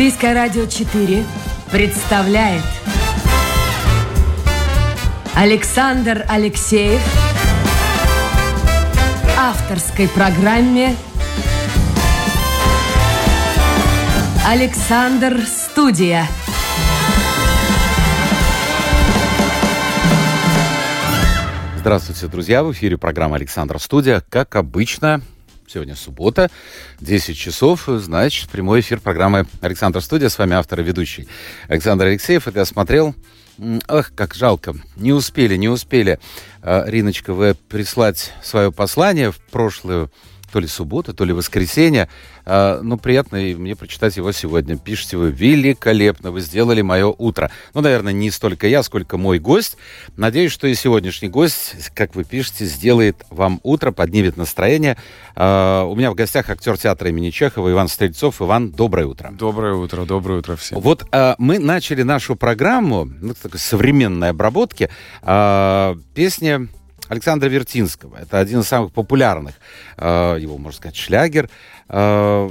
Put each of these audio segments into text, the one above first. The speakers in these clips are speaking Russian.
Латвийское радио 4 представляет Александр Алексеев авторской программе Александр Студия. Здравствуйте, друзья! В эфире программа «Александр Студия». Как обычно, Сегодня суббота, 10 часов, значит, прямой эфир программы «Александр Студия». С вами автор и ведущий Александр Алексеев. Это смотрел. Ах, как жалко. Не успели, не успели, а, Риночка, вы прислать свое послание в прошлую то ли суббота, то ли воскресенье. А, ну, приятно и мне прочитать его сегодня. Пишите вы великолепно, вы сделали мое утро. Ну, наверное, не столько я, сколько мой гость. Надеюсь, что и сегодняшний гость, как вы пишете, сделает вам утро, поднимет настроение. А, у меня в гостях актер театра имени Чехова Иван Стрельцов. Иван, доброе утро. Доброе утро, доброе утро всем. Вот а, мы начали нашу программу, ну, такой современной обработки, а, песни Александра Вертинского. Это один из самых популярных, э, его, можно сказать, шлягер. Э,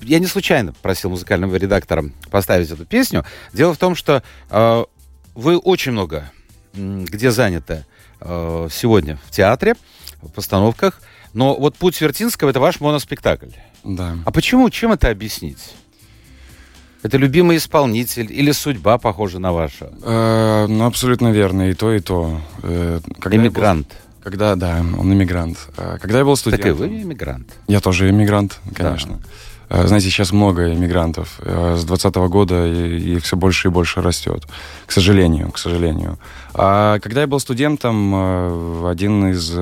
я не случайно просил музыкального редактора поставить эту песню. Дело в том, что э, вы очень много где заняты э, сегодня в театре, в постановках. Но вот «Путь Вертинского» — это ваш моноспектакль. Да. А почему? Чем это объяснить? Это любимый исполнитель или судьба похожа на вашу? Э, ну, абсолютно верно. И то, и то. Э, Эмигрант. Был, когда, да, он иммигрант. Э, когда я был студентом... Так и вы иммигрант. Я тоже иммигрант, конечно. Да. Э, знаете, сейчас много иммигрантов. Э, с 2020 года их все больше и больше растет. К сожалению, к сожалению. А когда я был студентом, один из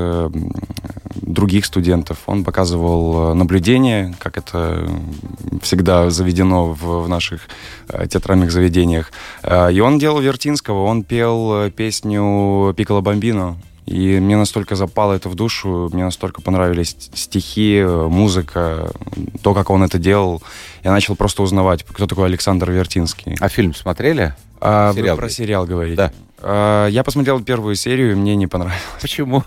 других студентов. Он показывал э, наблюдение, как это всегда заведено в, наших э, театральных заведениях. Э, и он делал Вертинского, он пел песню «Пикало Бомбино». И мне настолько запало это в душу, мне настолько понравились стихи, музыка, то, как он это делал. Я начал просто узнавать, кто такой Александр Вертинский. А фильм смотрели? А, сериал вы про сериал говорите? Да. А, я посмотрел первую серию, и мне не понравилось. Почему?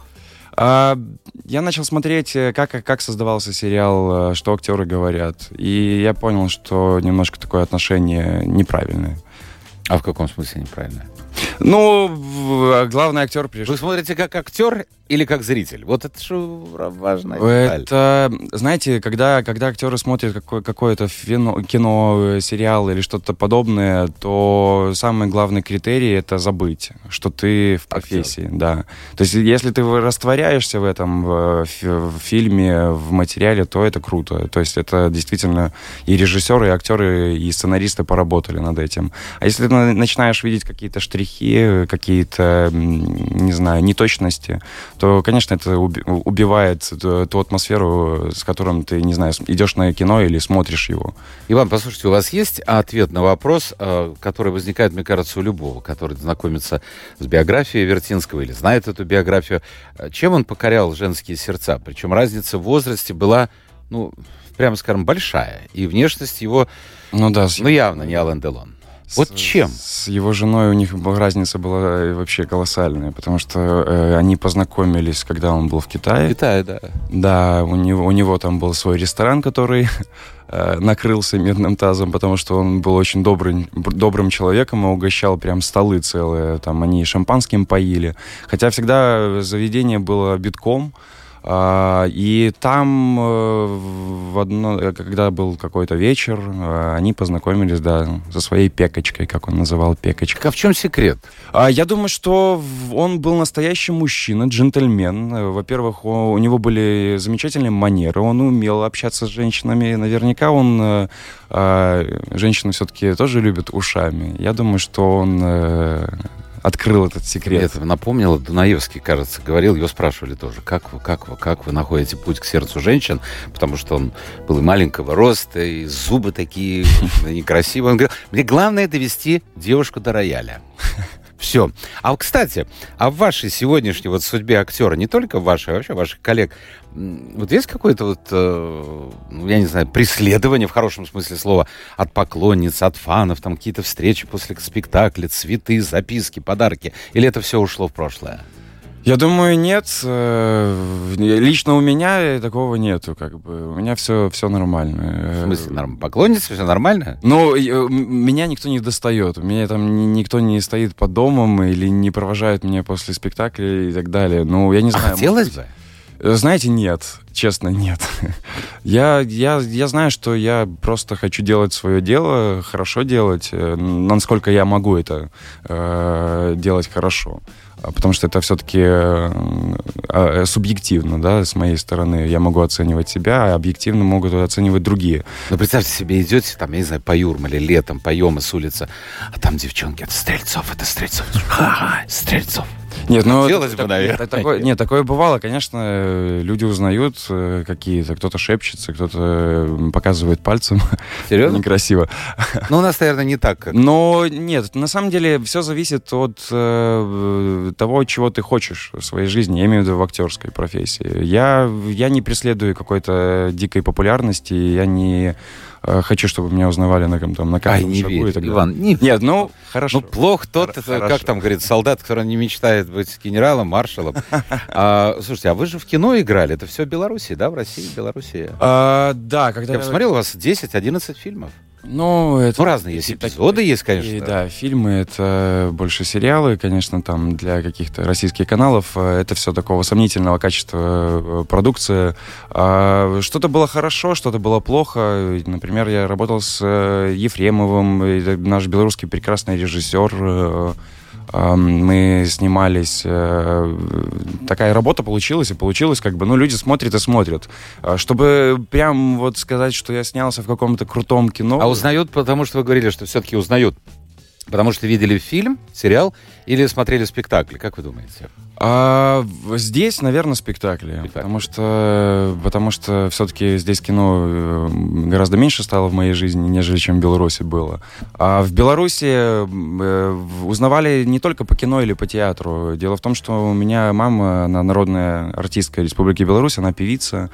А, я начал смотреть, э, как, как создавался сериал, э, что актеры говорят. И я понял, что немножко такое отношение неправильное. А в каком смысле неправильное? Ну, главный актер пришел. Вы смотрите как актер или как зритель? Вот это что важно. Это, знаете, когда, когда актеры смотрят какое- какое-то кино, кино, сериал или что-то подобное, то самый главный критерий это забыть, что ты в профессии, актер. да. То есть, если ты растворяешься в этом в, в фильме, в материале, то это круто. То есть, это действительно и режиссеры, и актеры, и сценаристы поработали над этим. А если ты начинаешь видеть какие-то штрихи какие-то, не знаю, неточности, то, конечно, это убивает ту атмосферу, с которым ты, не знаю, идешь на кино или смотришь его. Иван, послушайте, у вас есть ответ на вопрос, э, который возникает, мне кажется, у любого, который знакомится с биографией Вертинского или знает эту биографию. Э, чем он покорял женские сердца? Причем разница в возрасте была, ну, прямо скажем, большая. И внешность его, ну, да, ну явно не Алан Делон. Вот чем? С его женой у них разница была э, вообще колоссальная, потому что э, они познакомились, когда он был в Китае. В Китае, да. Да, у него, у него там был свой ресторан, который э, накрылся медным тазом, потому что он был очень добрый, добрым человеком и угощал прям столы целые. Там они шампанским поили. Хотя всегда заведение было битком. А, и там, э, в одно, э, когда был какой-то вечер, э, они познакомились, да, со своей пекочкой, как он называл пекочкой. А в чем секрет? А, я думаю, что он был настоящий мужчина, джентльмен. Во-первых, у него были замечательные манеры, он умел общаться с женщинами. Наверняка он... А, женщины все-таки тоже любят ушами. Я думаю, что он открыл этот секрет. Это напомнило, Дунаевский, кажется, говорил, его спрашивали тоже, как вы, как вы, как вы находите путь к сердцу женщин, потому что он был и маленького роста, и зубы такие некрасивые. Он говорил, мне главное довести девушку до рояля. Все. А, кстати, а в вашей сегодняшней вот судьбе актера, не только вашей, а вообще ваших коллег, вот есть какое-то вот, э, ну, я не знаю, преследование в хорошем смысле слова от поклонниц, от фанов, там какие-то встречи после спектакля, цветы, записки, подарки? Или это все ушло в прошлое? Я думаю, нет. Э, лично у меня такого нету, как бы. У меня все, все нормально. В смысле, норм... поклонница, все нормально? Ну, меня никто не достает. Меня там никто не стоит под домом или не провожает меня после спектакля и так далее. Ну, я не а знаю. А хотелось бы? Э, знаете, нет. Честно, нет. я, я, я знаю, что я просто хочу делать свое дело, хорошо делать, э, насколько я могу это э, делать хорошо. А, потому что это все-таки э, а, субъективно, да, с моей стороны. Я могу оценивать себя, а объективно могут оценивать другие. Ну, представьте себе, идете, там, я не знаю, по Юрмале, летом, по Йома с улицы, а там девчонки, это Стрельцов, это Стрельцов. Ха-ха, Стрельцов. Нет, ну... Хотелось бы, наверное. Такое, нет, такое бывало, конечно, люди узнают э, какие-то, кто-то шепчется, кто-то показывает пальцем. Серьезно? Некрасиво. Ну, у нас, наверное, не так. Как... Но нет, на самом деле все зависит от э, того, чего ты хочешь в своей жизни, я имею в виду в актерской профессии. Я, я не преследую какой-то дикой популярности, я не Э, хочу, чтобы меня узнавали на, там, на каждом Ай, не шагу верь, и так Иван, Не... Нет, ну, хорошо. Ну, плохо тот, Хор- как там говорит, солдат, который не мечтает быть генералом, маршалом. а, слушайте, а вы же в кино играли, это все в Беларуси, да, в России, Беларуси? А, да, когда... Я посмотрел, у вас 10-11 фильмов. Ну, это... Ну, разные есть эпизоды, есть, конечно. И, да, фильмы — это больше сериалы, конечно, там для каких-то российских каналов. э, Это все такого сомнительного качества э, продукция. А Что-то было хорошо, что-то было плохо. Например, я работал с э, Ефремовым, наш белорусский прекрасный режиссер. Мы снимались, э, такая работа получилась, и получилось как бы, ну, люди смотрят и смотрят. А Чтобы прям вот сказать, что я снялся в каком-то крутом кино... А узнают, потому что вы говорили, что все-таки узнают. Потому что видели фильм, сериал или смотрели спектакль, как вы думаете? А здесь, наверное, спектакли, Спектакли. потому что потому что все-таки здесь кино э, гораздо меньше стало в моей жизни, нежели чем в Беларуси было. А в Беларуси э, узнавали не только по кино или по театру. Дело в том, что у меня мама, она народная артистка Республики Беларусь, она певица.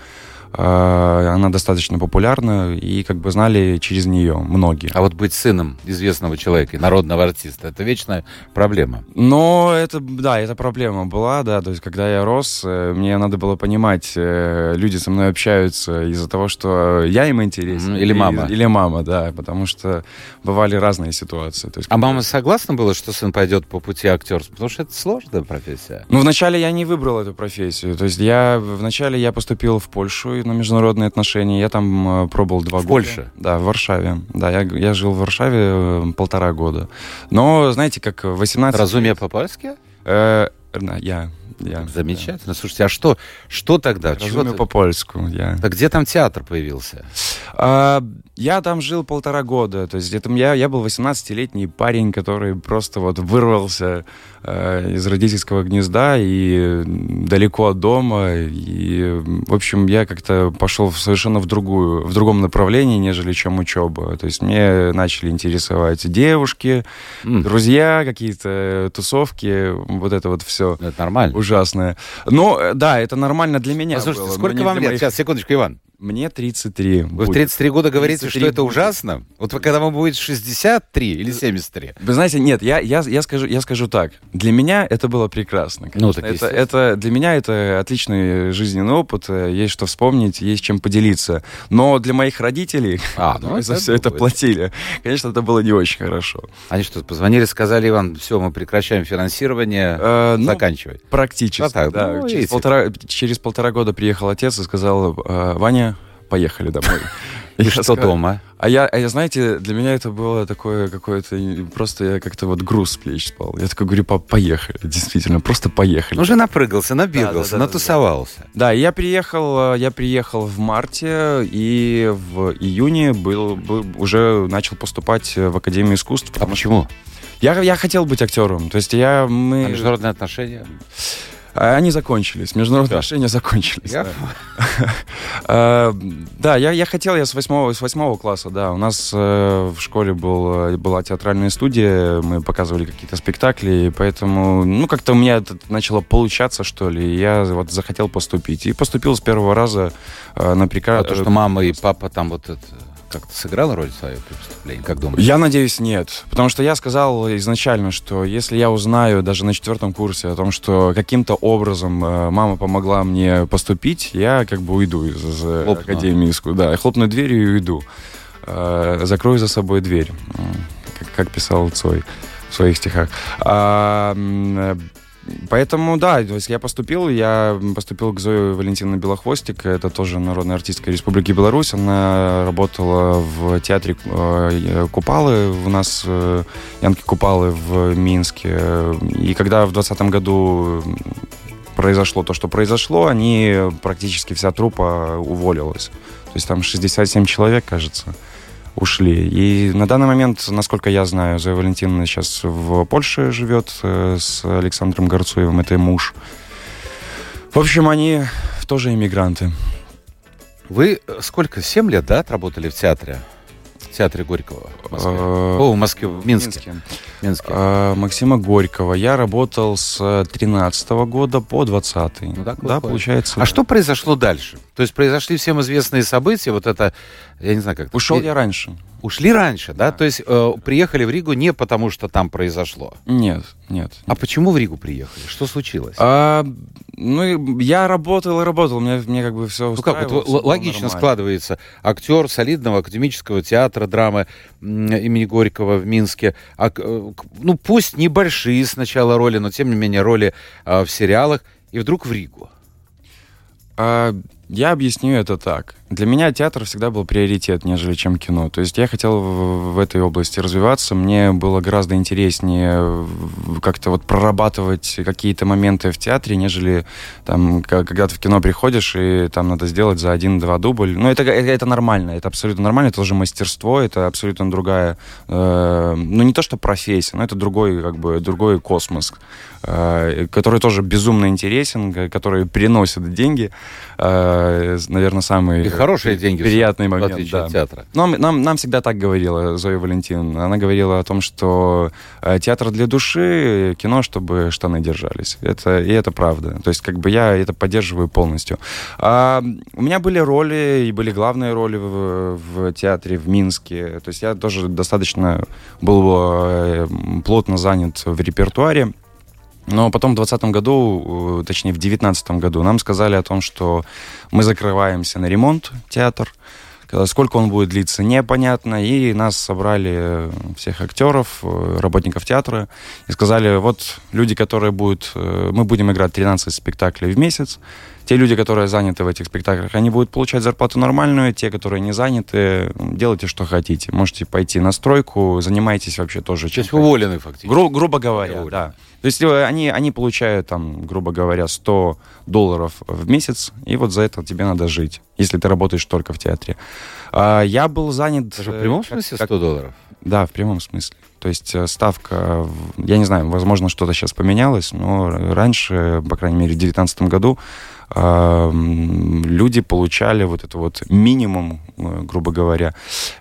А, Она достаточно популярна, и как бы знали через нее многие. А вот быть сыном известного человека, народного артиста, это вечная проблема. Но это, да, эта проблема была, да, то есть когда я рос, э, мне надо было понимать, э, люди со мной общаются из-за того, что я им интересен. Или мама. Или мама, да, потому что бывали разные ситуации. То есть, А мама согласна была, что сын пойдет по пути актерства? Потому что это сложная профессия. Ну, вначале я не выбрал эту профессию. То есть я вначале я поступил в Польшу на международные отношения. Я там э, пробовал два В года. Польше? Да, в Варшаве. Да, я, я жил в Варшаве э, полтора года. Но, знаете, как 18... Разумие по-польски? Э, да, я. я Замечательно. Слушайте, а что, что тогда? да. Чего Разумею ты- по-польску, я. Так где там театр появился? А, я там жил полтора года. То есть это я, я был 18-летний парень, который просто вот вырвался из родительского гнезда и далеко от дома. И, в общем, я как-то пошел в совершенно в другую, в другом направлении, нежели чем учеба. То есть мне начали интересовать девушки, М, друзья, какие-то тусовки, вот это вот все Это нормально. ужасное. Но э, да, это нормально для меня. Послушайте, было, сколько вам лет? моих- Сейчас, секундочку, Иван. Мне 33. Вы в будет. 33 года говорите, 33 что это будет. ужасно? Вот вы, когда вам будет 63 или 73? Вы знаете, нет, я, я, я, скажу, я скажу так. Для меня это было прекрасно. Ну, конечно. так это, это Для меня это отличный жизненный опыт, э, есть что вспомнить, есть чем поделиться. Но для моих родителей, А, ну, за все это платили, конечно, это было не очень хорошо. Они что, позвонили, сказали, Иван, все, мы прекращаем финансирование, Э, ну, заканчивай. Практически, А так, да. ну, через, полтора, через полтора года приехал отец и сказал, «Э, Ваня, поехали домой. И что дома? А я, а я, знаете, для меня это было такое какое-то... Просто я как-то вот груз с плеч спал. Я такой говорю, пап, поехали. Действительно, просто поехали. Уже напрыгался, набегался, Да, да, да, натусовался. Да, и я приехал, э, я приехал в марте, и в июне был, был- уже начал поступать в Академию искусств. А почему? Я, я хотел быть актером. То есть я... Мы... А международные отношения? А Они закончились, международные Да. отношения закончились. Я- да. А, Да, я, я хотел, я с восьмого, с восьмого класса, да. У нас э, в школе был, была театральная студия, мы показывали какие-то спектакли, и поэтому, ну, как-то у меня это начало получаться, что ли, и я вот захотел поступить. И поступил с первого раза э, на приказ... А то, что мама и папа там вот это как-то сыграла роль свою при поступлении, как думаешь? Я надеюсь, нет. Потому что я сказал изначально, что если я узнаю даже на четвертом курсе о том, что каким-то образом э, мама помогла мне поступить, я как бы уйду из, э, Хлопну. академии искусств. Да, я хлопну дверью и уйду. Э, закрою за собой дверь. Как, как писал Цой в своих стихах. Поэтому, да, то есть я поступил, я поступил к Зое Валентиновне Белохвостик, это тоже народная артистка Республики Беларусь, она работала в театре э, Купалы, у нас э, Янки Купалы в Минске, и когда в 2020 году произошло то, что произошло, они, практически вся трупа уволилась. То есть там 67 человек, кажется, ушли. И на данный момент, насколько я знаю, Зоя Валентиновна сейчас в Польше живет э, с Александром Горцуевым, это муж. В общем, они тоже иммигранты. Вы э, сколько, 7 лет, да, отработали в театре? В театре Горького в Москве? Э, О, в Москве, в Минске. Минске. Максима Горького. Я работал с 13 года по 20 Ну, да, получается. А что произошло дальше? То есть произошли всем известные события, вот это, я не знаю, как... Ушел я раньше. Ушли раньше, да? То есть э, приехали в Ригу не потому, что там произошло. Нет, нет. А почему в Ригу приехали? Что случилось? А, ну, я работал и работал, мне, мне как бы все ну как, вот, логично нормально. складывается. Актер солидного академического театра драмы имени Горького в Минске. А, ну, пусть небольшие сначала роли, но тем не менее роли а, в сериалах. И вдруг в Ригу. А, я объясню это так. Для меня театр всегда был приоритет, нежели чем кино. То есть я хотел в, в этой области развиваться. Мне было гораздо интереснее как-то вот прорабатывать какие-то моменты в театре, нежели там, когда ты в кино приходишь и там надо сделать за один-два дубля. Ну, это, это, это нормально, это абсолютно нормально, это тоже мастерство, это абсолютно другая, э, ну, не то что профессия, но это другой, как бы, другой космос, э, который тоже безумно интересен, который приносит деньги. Э, наверное, самый хорошие деньги, приятный момент. Да. от театра. Но нам, нам всегда так говорила Зоя Валентиновна. Она говорила о том, что э, театр для души, кино, чтобы штаны держались. Это, и это правда. То есть, как бы я это поддерживаю полностью. А, у меня были роли, и были главные роли в, в театре в Минске. То есть я тоже достаточно был э, плотно занят в репертуаре. Но потом в 2020 году, э, точнее в 2019 году, нам сказали о том, что мы закрываемся на ремонт театр. Сколько он будет длиться, непонятно. И нас собрали всех актеров, э, работников театра, и сказали, вот люди, которые будут... Э, мы будем играть 13 спектаклей в месяц. Те люди, которые заняты в этих спектаклях, они будут получать зарплату нормальную. Те, которые не заняты, делайте, что хотите. Можете пойти на стройку, занимайтесь вообще тоже. То есть уволены фактически. Гру- грубо говоря, уволены. да. То есть э, они, они получают, там, грубо говоря, 100 долларов в месяц, и вот за это тебе надо жить, если ты работаешь только в театре. А, я был занят... Даже в прямом э, смысле 100 долларов? Да, в прямом смысле. То есть э, ставка, я не знаю, возможно, что-то сейчас поменялось, но раньше, по крайней мере, в 2019 году люди получали вот это вот минимум, грубо говоря,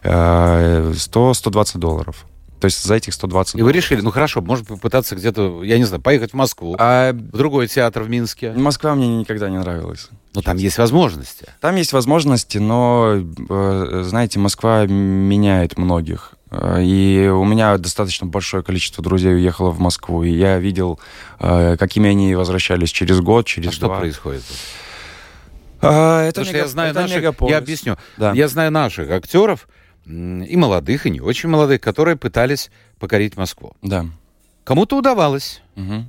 100-120 долларов. То есть за этих 120 И вы решили, ну хорошо, может попытаться где-то, я не знаю, поехать в Москву, а... в другой театр в Минске. Москва мне никогда не нравилась. Но там есть возможности. Там есть возможности, но, э, знаете, Москва меняет многих. Э, и у меня достаточно большое количество друзей уехало в Москву, и я видел, э, какими они возвращались через год, через а что два. происходит? А, это Потому мега... что я знаю это наших, мегаполис. я объясню, да. я знаю наших актеров, и молодых, и не очень молодых, которые пытались покорить Москву. Да. Кому-то удавалось. Угу.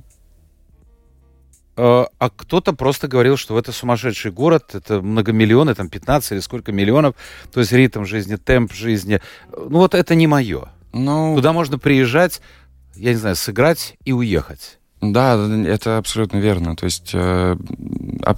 А кто-то просто говорил, что это сумасшедший город, это многомиллионы, там 15 или сколько миллионов, то есть ритм жизни, темп жизни. Ну вот это не мое. Ну... Туда можно приезжать, я не знаю, сыграть и уехать. Да, это абсолютно верно. То есть э,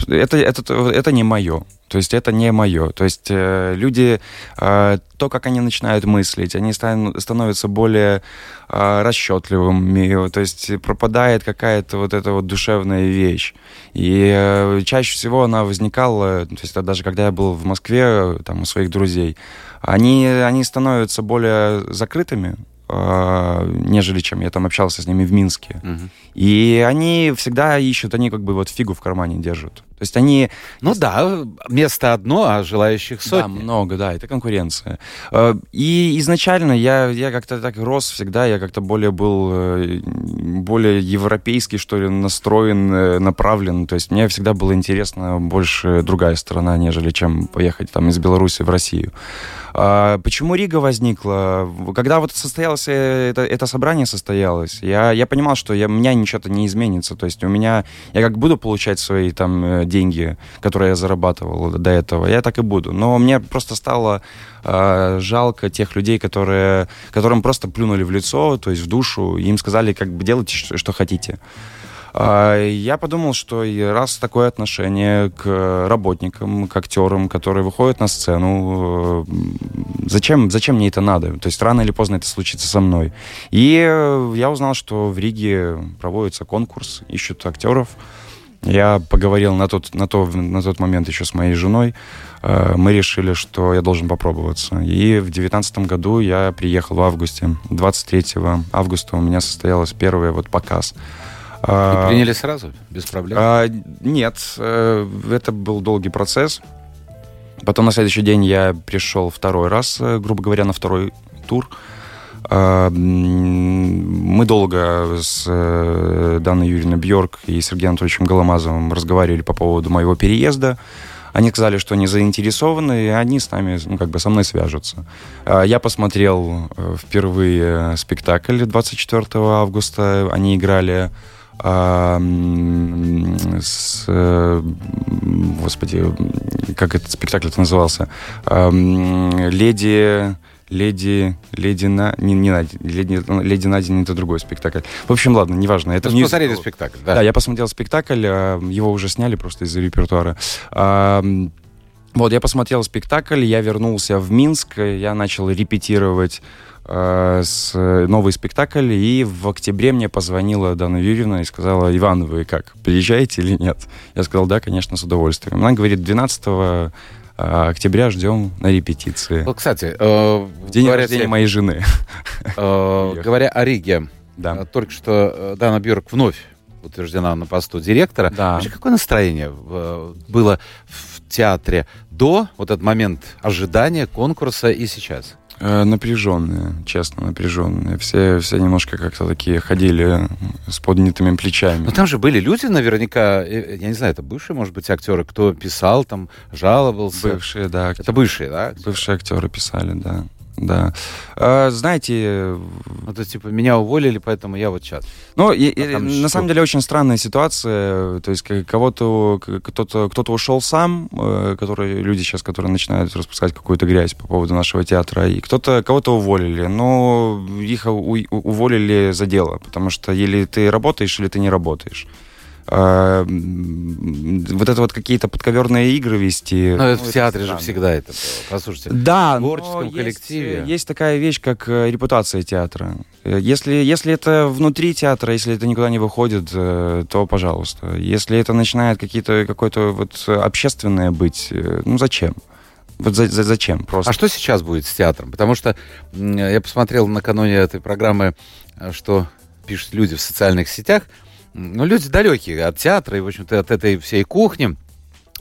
это, это, это не мое. То есть это не мое. То есть э, люди, э, то, как они начинают мыслить, они стан, становятся более расчетливыми. То есть пропадает какая-то вот эта вот душевная вещь. И чаще всего она возникала, то есть даже когда я был в Москве, там, у своих друзей, они, они становятся более закрытыми, нежели чем я там общался с ними в Минске. Угу. И они всегда ищут, они как бы вот фигу в кармане держат. То есть они... Ну да, место одно, а желающих сотни. Да, много, да, это конкуренция. Э, и изначально я, я как-то так рос всегда, я как-то более был, э, более европейский, что ли, настроен, э, направлен. То есть мне всегда было интересно больше другая сторона, нежели чем поехать там из Беларуси в Россию. А почему Рига возникла? Когда вот состоялось это, это собрание состоялось, я, я понимал, что я, у меня ничего-то не изменится. То есть у меня, я как буду получать свои там деньги, которые я зарабатывал до этого, я так и буду. Но мне просто стало э, жалко тех людей, которые, которым просто плюнули в лицо, то есть в душу, им сказали, как бы делайте, что, что хотите. А, я подумал, что раз такое отношение к работникам, к актерам, которые выходят на сцену, э, зачем, зачем мне это надо? То есть рано или поздно это случится со мной. И я узнал, что в Риге проводится конкурс, ищут актеров. Я поговорил на тот, на, то, на тот момент еще с моей женой. Э, мы решили, что я должен попробоваться. И в девятнадцатом году я приехал в августе. 23 августа у меня состоялся первый вот показ. И а, приняли сразу, без проблем? А, нет, э, это был долгий процесс. Потом на следующий день я пришел второй раз, э, грубо говоря, на второй тур. Мы долго с э, Данной Юрьевной Бьорк и Сергеем Анатольевичем Голомазовым разговаривали по поводу моего переезда. Они сказали, что они заинтересованы, и они с нами, ну, как бы со мной свяжутся. А, я посмотрел э, впервые спектакль 24 августа. Они играли а, с, э, господи, как этот спектакль назывался? А, леди Леди, Леди на... Не, не Надя, Леди, Леди Надя это другой спектакль. В общем, ладно, неважно. Это Вы посмотрели спектакль, да? Да, я посмотрел спектакль, а, его уже сняли просто из-за репертуара. А, вот, я посмотрел спектакль, я вернулся в Минск, я начал репетировать э, с новый спектакль, и в октябре мне позвонила Дана Юрьевна и сказала, Иван, вы как, приезжаете или нет? Я сказал, да, конечно, с удовольствием. Она говорит, 12 а, октября ждем на репетиции. Вот, кстати, э, в день говоря, рождения моей жены. Э, говоря о Риге, да. Э, только что э, Дана Бьорк вновь утверждена на посту директора. Да. Вообще, какое настроение было в театре до вот этот момент ожидания конкурса и сейчас? Э, напряженные, честно, напряженные. Все, все немножко как-то такие ходили с поднятыми плечами. Но там же были люди, наверняка, э, я не знаю, это бывшие, может быть, актеры, кто писал там, жаловался. Бывшие, да. Актеры. Это бывшие, да? Актеры? Бывшие актеры писали, да да. А, знаете... Ну, то есть, типа, меня уволили, поэтому я вот сейчас. Ну, и, и, на самом деле, очень странная ситуация. То есть, кого-то, кто-то, кто-то ушел сам, э, которые, люди сейчас, которые начинают распускать какую-то грязь по поводу нашего театра, и кто-то, кого-то уволили, но их уволили за дело, потому что или ты работаешь, или ты не работаешь. А, вот это вот какие-то подковерные игры вести. Ну, ну в театре же всегда это было. Послушайте, да, в творческом коллективе. Есть, есть такая вещь, как э, репутация театра. Если, если это внутри театра, если это никуда не выходит, э, то пожалуйста. Если это начинает какие-то, какое-то вот общественное быть, э, ну зачем? Вот за, за, зачем просто? А что сейчас будет с театром? Потому что я посмотрел накануне этой программы, что пишут люди в социальных сетях, ну, люди далекие от театра и, в общем-то, от этой всей кухни.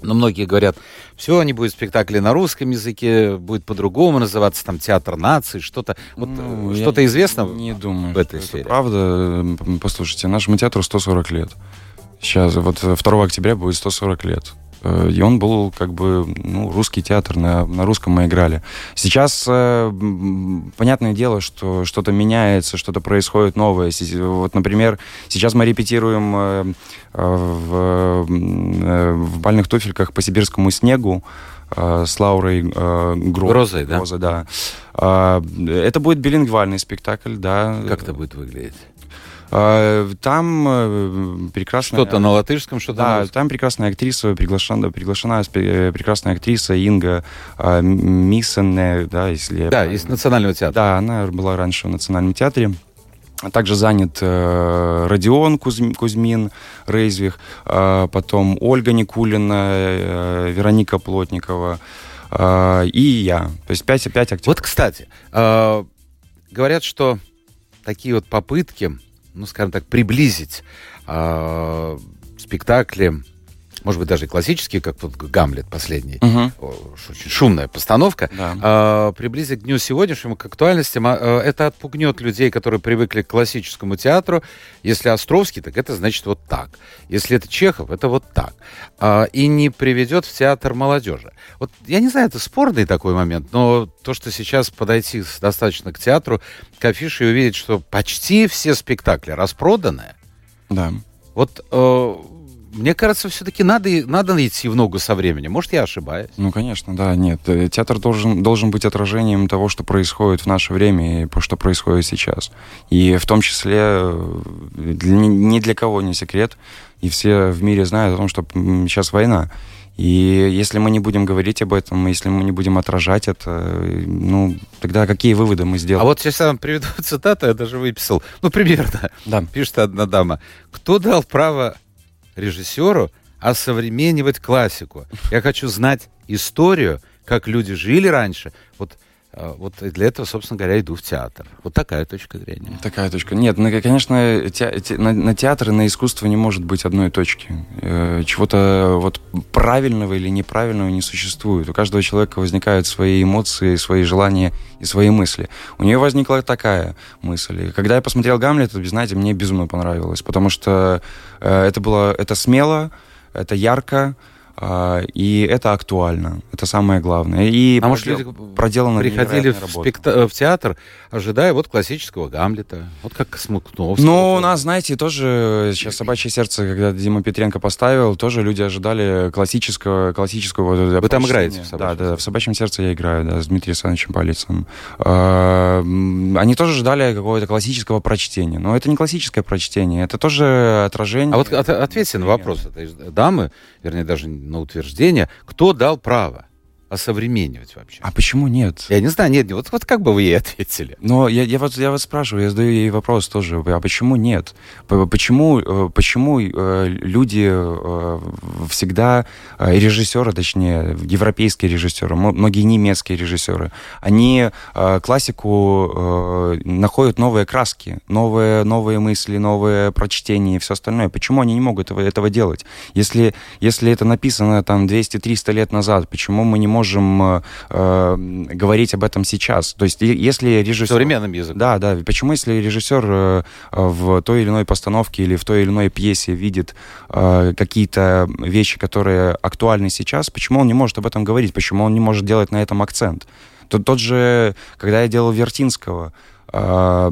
Но многие говорят, все, не будет спектакли на русском языке, будет по-другому называться, там, театр нации, что-то. Вот, ну, что-то известно не думаю, в этой сфере? правда. Послушайте, нашему театру 140 лет. Сейчас, вот 2 октября будет 140 лет. Э, и он был как бы ну, русский театр, на, на русском мы играли. Сейчас, э, понятное дело, что что-то меняется, что-то происходит новое. Вот, например, сейчас мы репетируем э, в, в бальных туфельках по сибирскому снегу с Лаурой э, Гро... Грозой, да? Грозой, да. Это будет билингвальный спектакль, да. Как это будет выглядеть? А, там э, прекрасная... Что-то на латышском, что-то Да, на там прекрасная актриса, приглашена, приглашена э, прекрасная актриса Инга э, Миссене, да, если... Да, из Национального театра. Да, она была раньше в Национальном театре. Также занят э, Родион Кузь, Кузьмин, Рейзвих, э, потом Ольга Никулина, э, Вероника Плотникова э, и я. То есть пять, пять актеров. Вот, кстати, э, говорят, что такие вот попытки ну, скажем так, приблизить э, спектакли, может быть, даже классические, как вот Гамлет последний, угу. очень шумная постановка, да. э, приблизить к дню сегодняшнему, к актуальностям. Э, это отпугнет людей, которые привыкли к классическому театру. Если Островский, так это значит вот так. Если это Чехов, это вот так. Э, и не приведет в театр молодежи. Вот я не знаю, это спорный такой момент, но то, что сейчас подойти достаточно к театру, к афише и увидеть, что почти все спектакли распроданы. Да. Вот э, мне кажется, все-таки надо, надо идти в ногу со временем. Может, я ошибаюсь? Ну, конечно, да, нет. Э, театр должен, должен быть отражением того, что происходит в наше время и что происходит сейчас. И в том числе э, для, ни для кого не секрет, и все в мире знают о том, что сейчас война. И если мы не будем говорить об этом, если мы не будем отражать это, э, ну, тогда какие выводы мы сделаем? А вот сейчас я вам приведу цитату, я даже выписал. Ну, примерно. Да. Пишет одна дама. Кто дал право режиссеру осовременивать классику. Я хочу знать историю, как люди жили раньше. Вот вот для этого, собственно говоря, иду в театр. Вот такая точка зрения. Такая точка. Нет, ну, конечно, те, те, на, на театр и на искусство не может быть одной точки. Э, чего-то вот правильного или неправильного не существует. У каждого человека возникают свои эмоции, свои желания и свои мысли. У нее возникла такая мысль. И когда я посмотрел «Гамлет», знаете, мне безумно понравилось, потому что э, это было, это смело, это ярко, а, и это актуально. Это самое главное. И а может, люди проделано приходили в, спекта- в театр, ожидая вот классического Гамлета, вот как Смутновского. Ну, у нас, знаете, тоже сейчас «Собачье сердце», когда Дима Петренко поставил, тоже люди ожидали классического... классического Вы там играете в «Собачьем Да, да, в «Собачьем сердце» я играю, да, с Дмитрием Александровичем Полицем. А, они тоже ждали какого-то классического прочтения. Но это не классическое прочтение, это тоже отражение... А вот от, ответьте на вопрос этой дамы, вернее, даже на утверждение, кто дал право осовременивать вообще. А почему нет? Я не знаю, нет, вот, вот как бы вы ей ответили? Но я, я, вот, я вас спрашиваю, я задаю ей вопрос тоже, а почему нет? Почему, э, почему э, люди э, всегда, режиссеры, точнее, европейские режиссеры, многие немецкие режиссеры, они классику находят новые краски, новые, новые мысли, новые прочтения и все остальное. Почему они не могут этого, этого делать? Если, если это написано там 200-300 лет назад, почему мы не можем э, э, говорить об этом сейчас. То есть если режиссер... Современным языком. Да, да. Почему если режиссер э, в той или иной постановке или в той или иной пьесе видит э, какие-то вещи, которые актуальны сейчас, почему он не может об этом говорить? Почему он не может делать на этом акцент? Тот, тот же, когда я делал Вертинского, э,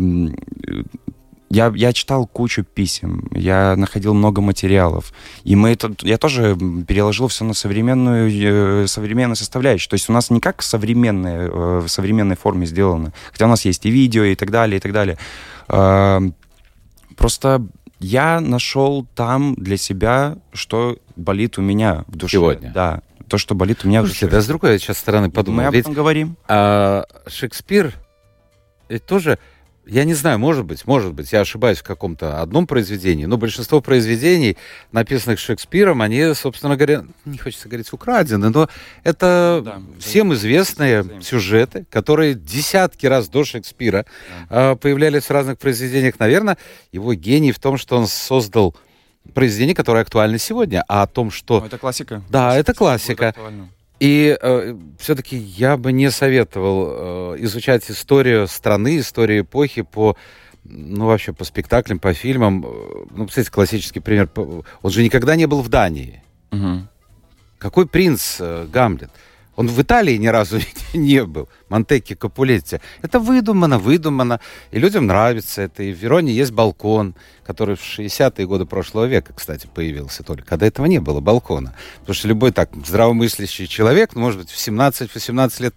я, я читал кучу писем, я находил много материалов, и мы это, я тоже переложил все на современную, э, современную составляющую. То есть у нас не как современная, э, в современной форме сделано, хотя у нас есть и видео, и так далее, и так далее. Э, просто я нашел там для себя, что болит у меня в душе. Сегодня? Да, то, что болит у меня Слушайте, в душе. да с другой сейчас стороны подумал. Мы об этом говорим. А, Шекспир ведь тоже я не знаю, может быть, может быть, я ошибаюсь в каком-то одном произведении, но большинство произведений, написанных Шекспиром, они, собственно говоря, не хочется говорить украдены, но это да, всем известные да. сюжеты, которые десятки раз до Шекспира да. появлялись в разных произведениях. Наверное, его гений в том, что он создал произведение, которое актуально сегодня, а о том, что... Ну, это классика. Да, это классика. И э, все-таки я бы не советовал э, изучать историю страны, историю эпохи по ну, вообще по спектаклям, по фильмам. Э, ну, кстати, классический пример. Он же никогда не был в Дании. Угу. Какой принц э, Гамлет? Он в Италии ни разу не был. Монтекки Капулетти. Это выдумано, выдумано. И людям нравится это. И в Вероне есть балкон, который в 60-е годы прошлого века, кстати, появился только. Когда этого не было балкона. Потому что любой так здравомыслящий человек, ну, может быть, в 17-18 лет,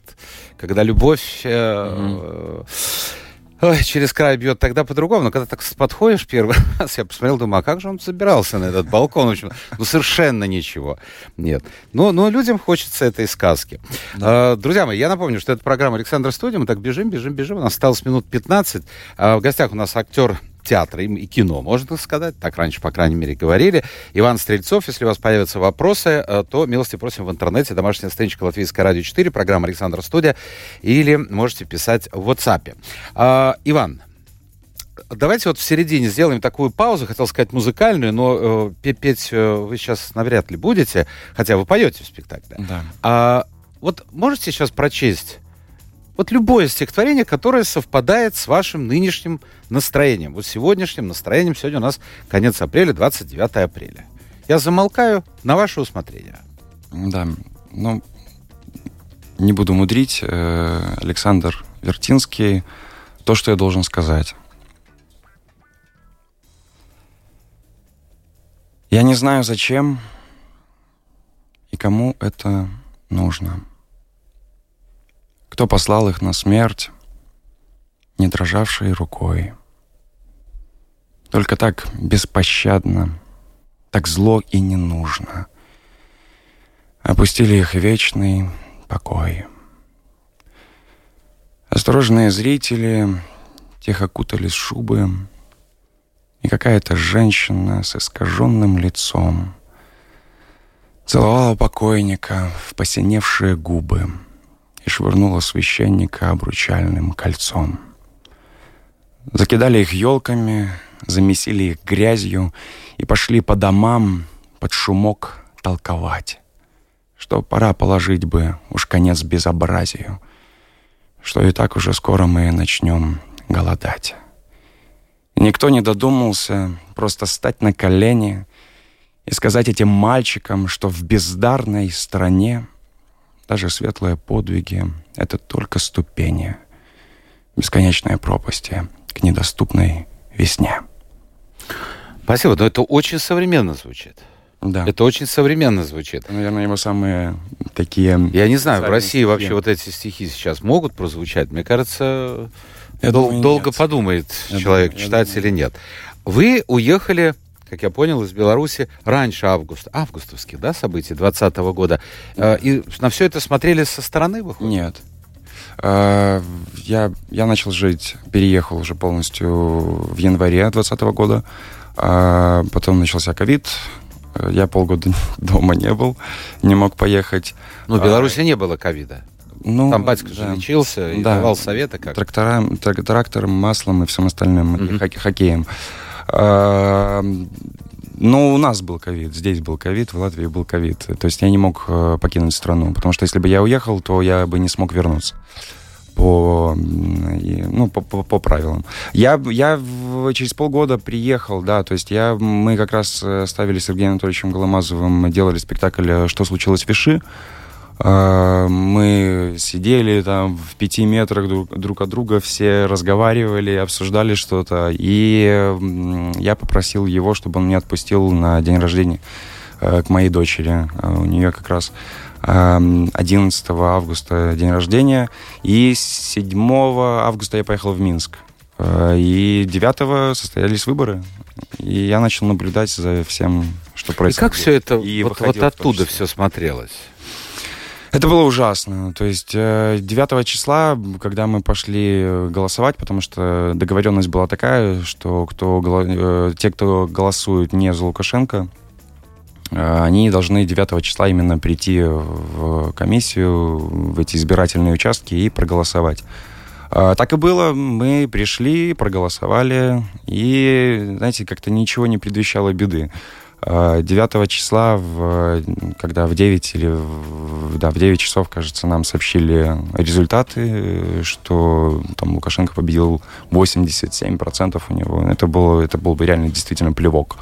когда любовь... Э, mm-hmm ой, через край бьет, тогда по-другому. Но когда так подходишь первый раз, я посмотрел, думаю, а как же он забирался на этот балкон? В общем, ну, совершенно ничего. Нет. Но, но людям хочется этой сказки. Да. А, друзья мои, я напомню, что это программа Александра Студия. Мы так бежим, бежим, бежим. У нас осталось минут 15. А, в гостях у нас актер театра и кино, можно сказать. Так раньше, по крайней мере, говорили. Иван Стрельцов, если у вас появятся вопросы, э, то милости просим в интернете. Домашняя страничка Латвийская радио 4, программа Александра Студия. Или можете писать в WhatsApp. А, Иван, давайте вот в середине сделаем такую паузу, хотел сказать музыкальную, но э, петь э, вы сейчас навряд ли будете, хотя вы поете в спектакле. Да. А, вот можете сейчас прочесть вот любое стихотворение, которое совпадает с вашим нынешним настроением. Вот сегодняшним настроением. Сегодня у нас конец апреля, 29 апреля. Я замолкаю на ваше усмотрение. Да, ну, не буду мудрить. Э, Александр Вертинский. То, что я должен сказать. Я не знаю, зачем и кому это нужно кто послал их на смерть, не дрожавшей рукой. Только так беспощадно, так зло и не нужно. Опустили их вечный покой. Осторожные зрители, тех окутали шубы, и какая-то женщина с искаженным лицом целовала покойника в посиневшие губы — и швырнула священника обручальным кольцом. Закидали их елками, замесили их грязью и пошли по домам под шумок толковать, что пора положить бы уж конец безобразию, что и так уже скоро мы начнем голодать. Никто не додумался просто стать на колени и сказать этим мальчикам, что в бездарной стране даже светлые подвиги — это только ступени, бесконечные пропасти к недоступной весне. Спасибо, но это очень современно звучит. Да. Это очень современно звучит. Наверное, его самые такие... Я не знаю, в России стихи. вообще вот эти стихи сейчас могут прозвучать? Мне кажется, Я дол- думаю, долго нет. подумает Я человек, думаю, читать думаю. или нет. Вы уехали, как я понял, из Беларуси раньше августа, августовских, да, событий 2020 года. Э, И на все это смотрели со стороны, выходит? Нет. Э, Я, я начал жить, переехал уже полностью в январе 2020 года. А Потом начался ковид. Э, Я полгода дома не был, не мог поехать. Ну, в А, Беларуси не было ковида. Ну, Там батька же да. лечился и Да. давал советы как. Тракторам, трак- трактором, маслом и всем остальным, хок- хоккеем. А, Ну, у нас был ковид, здесь был ковид, в Латвии был ковид. То есть я не мог э, покинуть страну, потому что если бы я уехал, то я бы не смог вернуться по, ну, по, по- по правилам. Я, я в- через полгода приехал, да, то есть я, мы как раз э, ставили с Сергеем Анатольевичем Голомазовым, делали спектакль э, «Что случилось в Виши». А, Мы сидели там в пяти метрах друг, друг от друга, все разговаривали, обсуждали что-то. И я попросил его, чтобы он меня отпустил на день рождения э, к моей дочери. А У нее как раз эм, 11 августа день рождения. И 7 августа я поехал в Минск. Э, И 9 состоялись выборы. И я начал наблюдать за всем, что И происходит. как все это И вот, вот оттуда все смотрелось? Это было ужасно. То есть э, 9 числа, когда мы пошли э, голосовать, потому что договоренность была такая, что кто, э, те, кто голосует не за Лукашенко, э, они должны 9 числа именно прийти в комиссию, в эти избирательные участки и проголосовать. Так и было. Мы пришли, проголосовали, и, знаете, как-то ничего не предвещало беды. А, 9 числа, в, когда в 9 или в, да, в 9 часов, кажется, нам сообщили результаты, что там Лукашенко победил 87% у него. Это, было, это был бы реально действительно плевок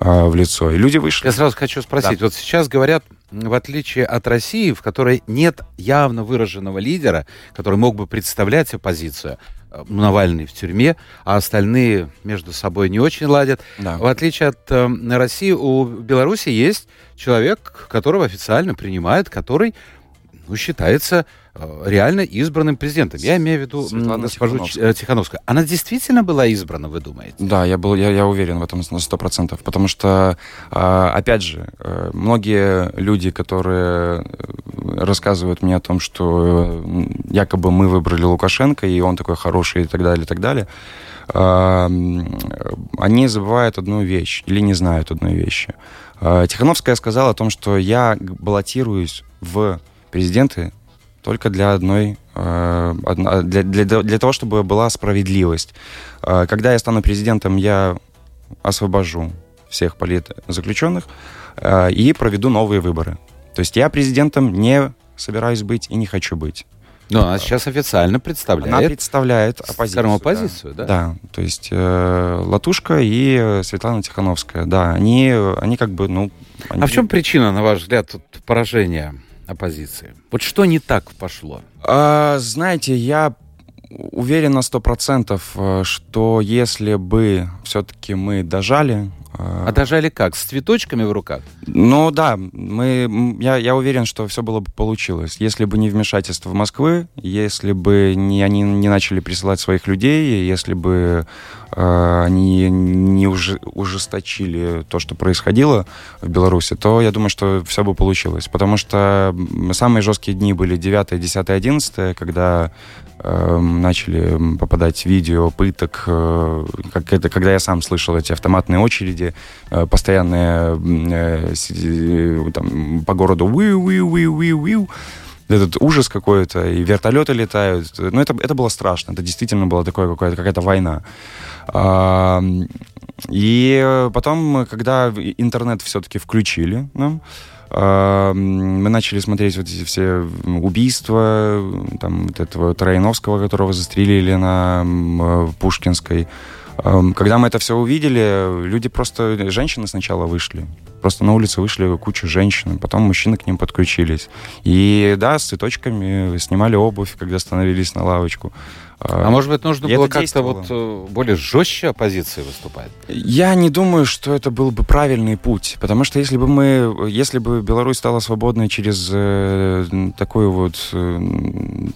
а, в лицо. И люди вышли. Я сразу хочу спросить. Вот сейчас говорят, в отличие от России, в которой нет явно выраженного лидера, который мог бы представлять оппозицию, э, Навальный в тюрьме, а остальные между собой не очень ладят. Да. В отличие от э, России, у Беларуси есть человек, которого официально принимают, который ну, считается э, реально избранным президентом. Я имею в виду Светлана госпожу Тихановская. Ч- э, Тихановскую. Она действительно была избрана, вы думаете? Да, я был, я, я уверен в этом на сто процентов, потому что, а, опять же, э, многие люди, которые э, рассказывают мне о том, что э, якобы мы выбрали Лукашенко и он такой хороший и так далее, и так далее, они забывают одну вещь или не знают одной вещи. Тихановская сказала о том, что я баллотируюсь в президенты только для одной, э, для, для, для того, чтобы была справедливость. Э, Когда я стану президентом, я освобожу всех политзаключенных э, и проведу новые выборы. То есть я президентом не собираюсь быть и не хочу быть. Но она сейчас официально представляет. Она представляет оппозицию. оппозицию, да? Да, то есть э, Латушка и Светлана Тихановская, да, они, они как бы, ну... Они... А в чем причина, на ваш взгляд, поражения оппозиции? Вот что не так пошло? А, знаете, я уверен на сто процентов, э, что если бы все-таки мы дожали... А дожали как? С цветочками в руках? Ну да, мы, я, я уверен, что все было бы получилось. Если бы не вмешательство Москвы, если бы не, они не начали присылать своих людей, если бы э, они не уже, ужесточили то, что происходило в Беларуси, то я думаю, что все бы получилось. Потому что самые жесткие дни были 9, 10, 11, когда начали попадать видео пыток, э, как это, когда я сам слышал эти автоматные очереди, э, постоянные э, там, по городу уиу уиу уиу уиу уиу этот ужас какой-то, и вертолеты летают. Ну, это, это было страшно. Это действительно была такое какая-то, какая-то война. А, и потом, когда интернет все-таки включили а, мы начали смотреть вот эти все убийства, там, вот этого Троиновского, которого застрелили на Пушкинской. Когда мы это все увидели, люди просто, женщины сначала вышли. Просто на улице вышли куча женщин, потом мужчины к ним подключились. И да, с цветочками снимали обувь, когда становились на лавочку. А, может быть, нужно было как-то вот э, более жестче оппозиции выступать? Я не думаю, что это был бы правильный путь, потому что если бы мы, если бы Беларусь стала свободной через э, такую вот, э,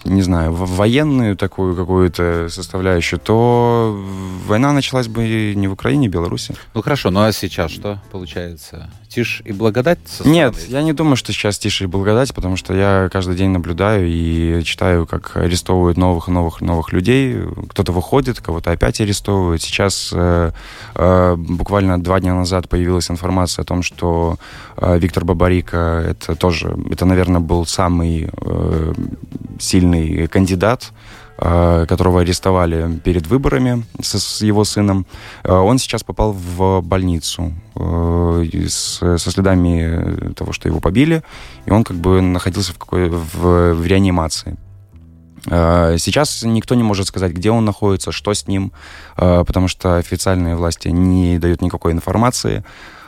не знаю, военную такую какую-то составляющую, то война началась бы не в Украине, а в Беларуси. Ну хорошо, ну а сейчас что получается? Тишь и благодать? Нет, я не думаю, что сейчас тише и благодать, потому что я каждый день наблюдаю и читаю, как арестовывают новых новых новых людей. Кто-то выходит, кого-то опять арестовывают. Сейчас э, э, буквально два дня назад появилась информация о том, что э, Виктор Бабарика это тоже, это, наверное, был самый э, сильный кандидат которого арестовали перед выборами со, с его сыном, э, он сейчас попал в больницу э, с, со следами того, что его побили, и он как бы находился в, какой, в реанимации. Сейчас никто не может сказать, где он находится, что с ним, потому что официальные власти не дают никакой информации.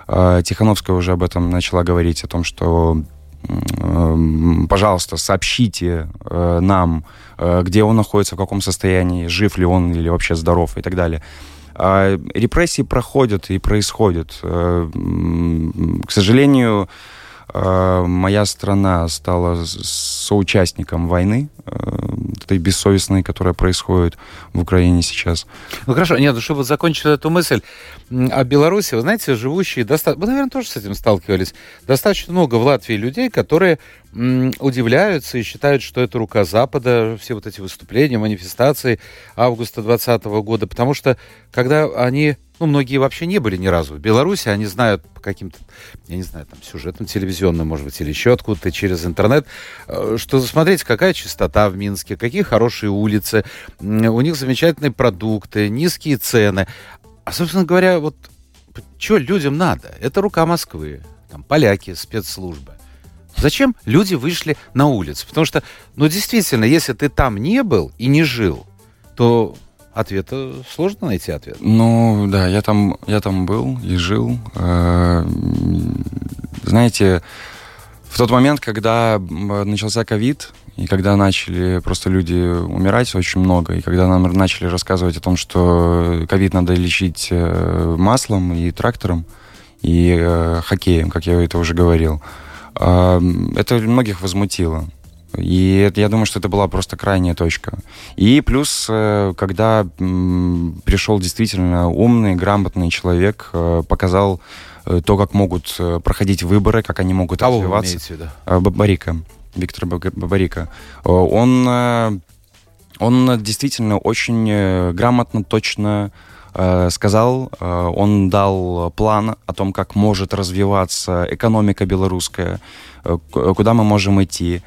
Тихановская уже об этом начала говорить, о том, что пожалуйста, сообщите нам, Э, где он находится, в каком состоянии, жив ли он или вообще здоров и так далее. А репрессии проходят и происходят. Э, к сожалению, э, моя страна стала соучастником войны, этой бессовестной, которая происходит в Украине сейчас. Ну хорошо, нет, ну, чтобы закончить эту мысль, о Беларуси, вы знаете, живущие достаточно, вы, наверное, тоже с этим сталкивались, достаточно много в Латвии людей, которые удивляются и считают, что это рука Запада, все вот эти выступления, манифестации августа 2020 года, потому что когда они ну, многие вообще не были ни разу в Беларуси, они знают по каким-то, я не знаю, там, сюжетам телевизионным, может быть, или еще откуда-то через интернет, э, что смотрите, какая чистота в Минске, какие хорошие улицы, у них замечательные продукты, низкие цены. А, собственно говоря, вот что людям надо? Это рука Москвы, там, поляки, спецслужбы. Зачем люди вышли на улицу? Потому что, ну, действительно, если ты там не был и не жил, то ответа сложно найти ответ. Ну, да, я там, я там был и жил. Э, знаете, в тот момент, когда начался ковид, и когда начали просто люди умирать очень много, и когда нам начали рассказывать о том, что ковид надо лечить э, маслом и трактором, и э, хоккеем, как я это уже говорил, э, это многих возмутило. И я думаю, что это была просто крайняя точка. И плюс, э, когда пришел действительно умный, грамотный человек, э, показал э, то, как могут проходить выборы, как они могут Кого развиваться. Вы имеете виду? Бабарика. Виктор Бабарика. Он, он действительно очень грамотно, точно сказал, он дал план о том, как может развиваться экономика белорусская, куда мы можем идти.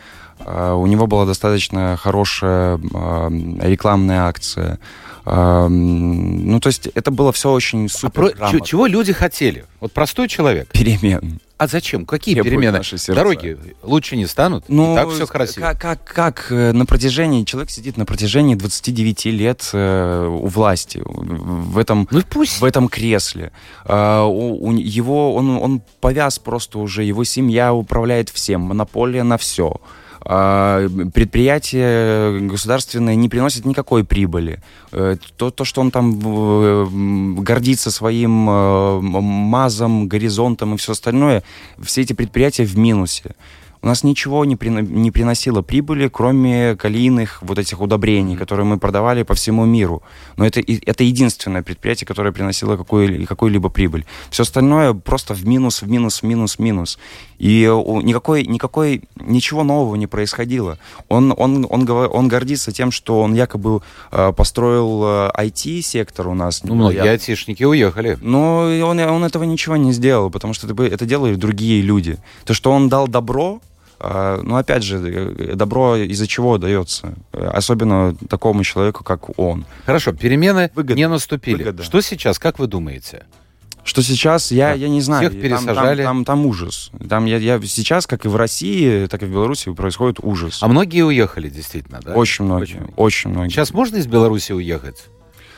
У него была достаточно хорошая рекламная акция. Ну, то есть это было все очень супер. А про, чего люди хотели? Вот простой человек. Перемен. А зачем? Какие Требует перемены? Дороги лучше не станут? Ну, так все красиво. Как, как, как э, на протяжении, человек сидит на протяжении 29 лет э, у власти, в этом, ну, пусть. в этом кресле. Э, у, у его, он, он повяз просто уже, его семья управляет всем, монополия на все. А, предприятие государственное не приносит никакой прибыли. Э, то, то что он там гордится своим э, мазом, горизонтом и все остальное, все эти предприятия в минусе у нас ничего не, при, не приносило прибыли, кроме калийных вот этих удобрений, которые мы продавали по всему миру. Но это, это единственное предприятие, которое приносило какую, какую-либо прибыль. Все остальное просто в минус, в минус, в минус, в минус. И никакой, никакой, ничего нового не происходило. Он, он, он, он гордится тем, что он якобы э, построил IT-сектор э, у нас. Ну, многие айтишники уехали. Но он, он этого ничего не сделал, потому что это, это делали другие люди. То, что он дал добро, Но опять же, э, добро из-за чего дается? Особенно такому человеку, как он. Хорошо, перемены Выгода. не наступили. Выгода. Что сейчас, как вы думаете? Что сейчас, я, Да. я не знаю. Всех Там- пересажали. Там, там, там ужас. Там я, я сейчас, как и в России, так и в Беларуси, происходит ужас. А многие уехали, действительно, да? Очень многие. Очень Очень, многие. Сейчас можно из Беларуси уехать?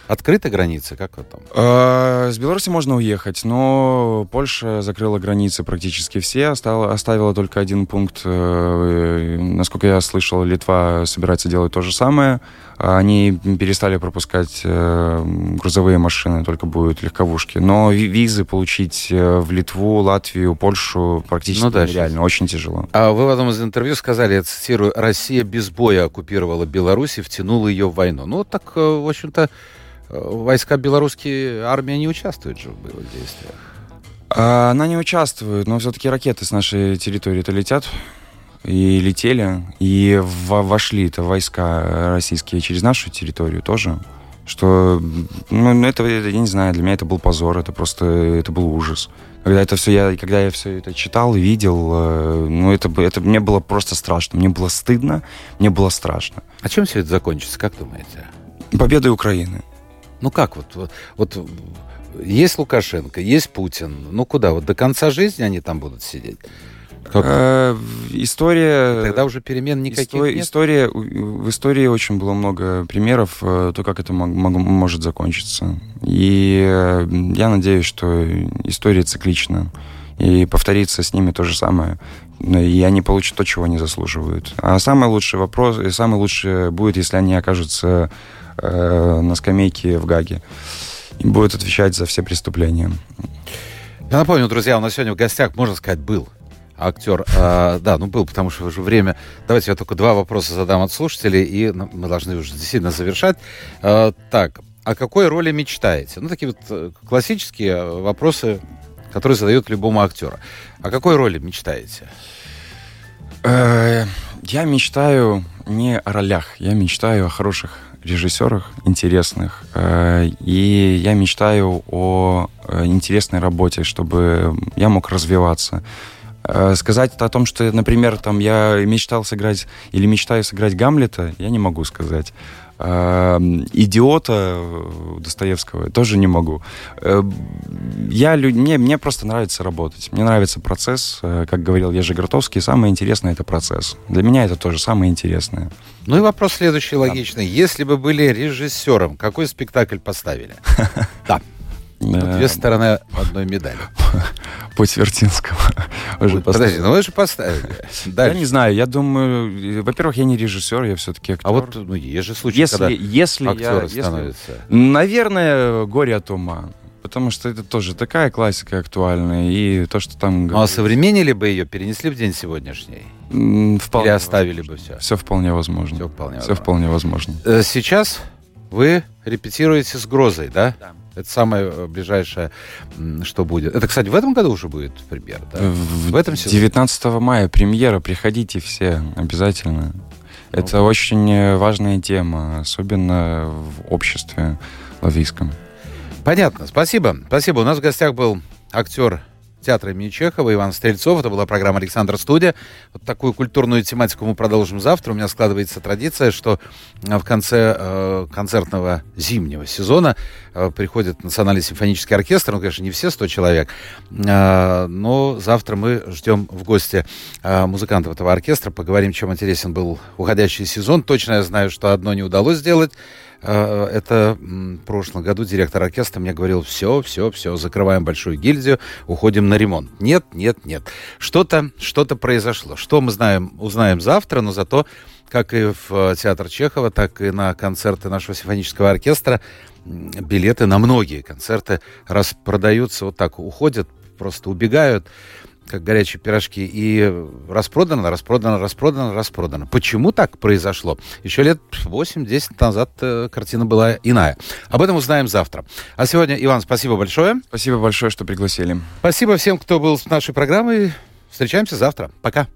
Открыты границы? Как вот там? Э, С Беларуси можно уехать, но Польша закрыла границы практически все, остала, оставила только один пункт. э, Насколько я слышал, Литва собирается делать то же самое. Они перестали пропускать э, грузовые машины, только будут легковушки. Но ви- визы получить э, в Литву, Латвию, Польшу практически Ну да, нереально, очень тяжело. А вы в одном из интервью сказали, я цитирую, «Россия без боя оккупировала Беларусь и втянула ее в войну». Ну, так, э, в общем-то, э, войска белорусские, армия не участвует же в боевых действиях. А, Она не участвует, но все-таки ракеты с нашей территории-то летят. И летели, и во- вошли это войска российские через нашу территорию тоже. Что, ну, это, я не знаю, для меня это был позор, это просто, это был ужас. Когда это все, я, когда я все это читал видел, э, ну, это, это мне было просто страшно. Мне было стыдно, мне было страшно. А чем все это закончится, как думаете? Победой Украины. Ну как вот, вот, вот есть Лукашенко, есть Путин, ну куда, вот до конца жизни они там будут сидеть? Как- Э, история... Тогда уже перемен никаких Исто- нет? История, в истории очень было много примеров, э, то, как это мог- мог- может закончиться. И э, я надеюсь, что история циклична. И повторится с ними то же самое. И они получат то, чего они заслуживают. А самый лучший вопрос, и самый лучший будет, если они окажутся э, на скамейке в Гаге. И будут отвечать за все преступления. Я напомню, друзья, у нас сегодня в гостях, можно сказать, был актер. а, да, ну был, потому что уже время. Давайте я только два вопроса задам от слушателей, и ну, мы должны уже действительно завершать. А, так, о какой роли мечтаете? Ну, такие вот э, классические э, вопросы, которые задают любому актеру. О какой роли мечтаете? Э, Я мечтаю не о ролях, я мечтаю о хороших режиссерах, интересных. Э, И я мечтаю о э, интересной работе, чтобы я мог развиваться. Э, Сказать о том, что, например, там я мечтал сыграть или мечтаю сыграть Гамлета, я не могу сказать. Э, Идиота э, Достоевского тоже не могу. Э, Я, мне, мне просто нравится работать. Мне нравится процесс. Э, Как говорил Ежи Гротовский, самое интересное — это процесс. Для меня это тоже самое интересное. Ну и вопрос следующий, логичный. Если бы были режиссером, какой спектакль поставили? Да, тут Э, две стороны одной медали. Путь Вертинского. Уже Подожди, ну вы же поставили. Я Дальше. не знаю, я думаю, э, во-первых, я не режиссер, я все-таки актер. А вот, ну, есть же случаи, если, когда если я... актеры если- становятся. Наверное, «Горе от ума». Потому что это тоже такая классика актуальная. И то, что там... Ну, а современнили бы ее, перенесли в день сегодняшний? Вполне Или оставили бы все? Все вполне возможно. Все вполне Все возможно. вполне возможно. Сейчас вы репетируете с «Грозой», да? Да. Это самое э, ближайшее, что будет. Это, кстати, в этом году уже будет премьера, да? В этом сезоне? 19 мая премьера. Приходите все обязательно. Ну, Это очень э, важная тема, особенно в обществе латвийском. Понятно, спасибо. Спасибо. У нас в гостях был актер театра имени Чехова Иван Стрельцов. Это была программа «Александр Студия». Вот такую культурную тематику мы продолжим завтра. У меня складывается традиция, что э, в конце э, концертного зимнего сезона э, приходит Национальный симфонический оркестр. Ну, конечно, не все 100 человек. Э, но завтра мы ждем в гости э, музыкантов этого оркестра. Поговорим, чем интересен был уходящий сезон. Точно я знаю, что одно не удалось сделать. Э, Это в прошлом году директор оркестра мне говорил, все, все, все, закрываем большую гильдию, уходим на ремонт. Нет, нет, нет. Что-то, что-то произошло. Что мы знаем, узнаем завтра, но зато, как и в э, театр Чехова, так и на концерты нашего симфонического оркестра, билеты на многие концерты распродаются, вот так уходят, просто убегают как горячие пирожки, и распродано, распродано, распродано, распродано. Почему так произошло? Еще лет 8-10 назад э, картина была иная. Об этом узнаем завтра. А сегодня, Иван, спасибо большое. Спасибо большое, что пригласили. Спасибо всем, кто был с нашей программой. Встречаемся завтра. Пока.